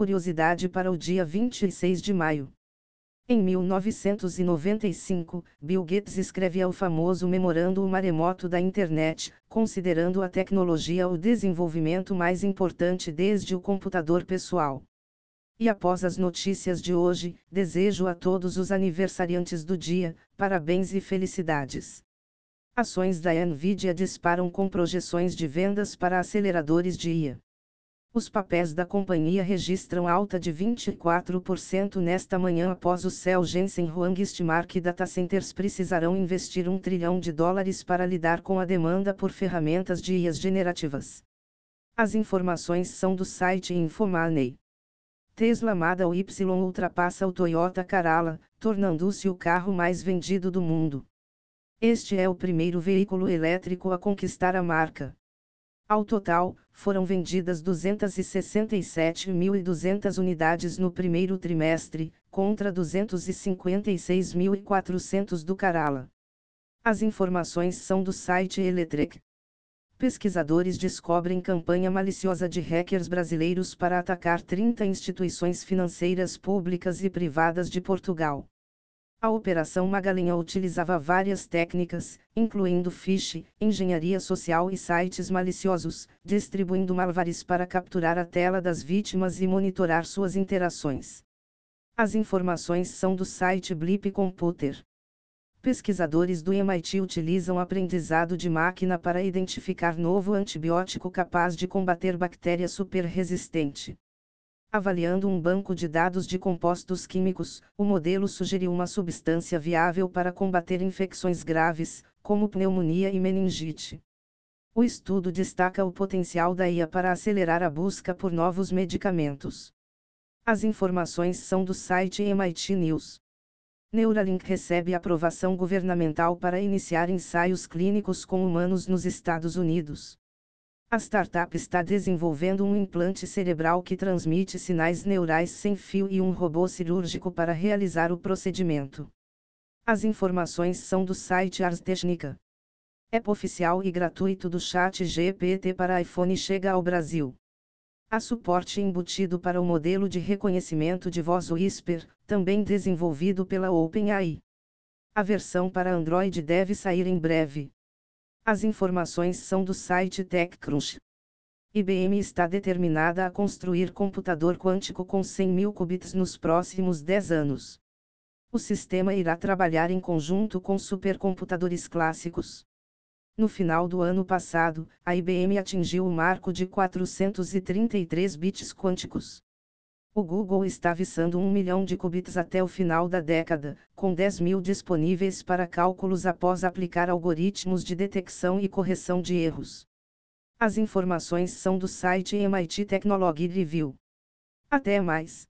curiosidade para o dia 26 de maio. Em 1995, Bill Gates escreve o famoso Memorando o Maremoto da Internet, considerando a tecnologia o desenvolvimento mais importante desde o computador pessoal. E após as notícias de hoje, desejo a todos os aniversariantes do dia, parabéns e felicidades. Ações da Nvidia disparam com projeções de vendas para aceleradores de IA. Os papéis da companhia registram alta de 24% nesta manhã após o Cell Jensen Huang estimar que data centers precisarão investir um trilhão de dólares para lidar com a demanda por ferramentas de IAs generativas. As informações são do site Infomoney. Tesla Model Y ultrapassa o Toyota Corolla, tornando-se o carro mais vendido do mundo. Este é o primeiro veículo elétrico a conquistar a marca. Ao total, foram vendidas 267.200 unidades no primeiro trimestre, contra 256.400 do Corolla. As informações são do site Electrek. Pesquisadores descobrem campanha maliciosa de hackers brasileiros para atacar 30 instituições financeiras públicas e privadas de Portugal. A Operação Magalinha utilizava várias técnicas, incluindo phish, engenharia social e sites maliciosos, distribuindo malvares para capturar a tela das vítimas e monitorar suas interações. As informações são do site Blip Computer. Pesquisadores do MIT utilizam aprendizado de máquina para identificar novo antibiótico capaz de combater bactéria superresistente. Avaliando um banco de dados de compostos químicos, o modelo sugeriu uma substância viável para combater infecções graves, como pneumonia e meningite. O estudo destaca o potencial da IA para acelerar a busca por novos medicamentos. As informações são do site MIT News. Neuralink recebe aprovação governamental para iniciar ensaios clínicos com humanos nos Estados Unidos. A startup está desenvolvendo um implante cerebral que transmite sinais neurais sem fio e um robô cirúrgico para realizar o procedimento. As informações são do site Ars Technica. App oficial e gratuito do Chat GPT para iPhone chega ao Brasil. Há suporte embutido para o modelo de reconhecimento de voz Whisper, também desenvolvido pela OpenAI. A versão para Android deve sair em breve. As informações são do site TechCrunch. IBM está determinada a construir computador quântico com 100 mil qubits nos próximos 10 anos. O sistema irá trabalhar em conjunto com supercomputadores clássicos. No final do ano passado, a IBM atingiu o marco de 433 bits quânticos. O Google está visando um milhão de qubits até o final da década, com 10 mil disponíveis para cálculos após aplicar algoritmos de detecção e correção de erros. As informações são do site MIT Technology Review. Até mais.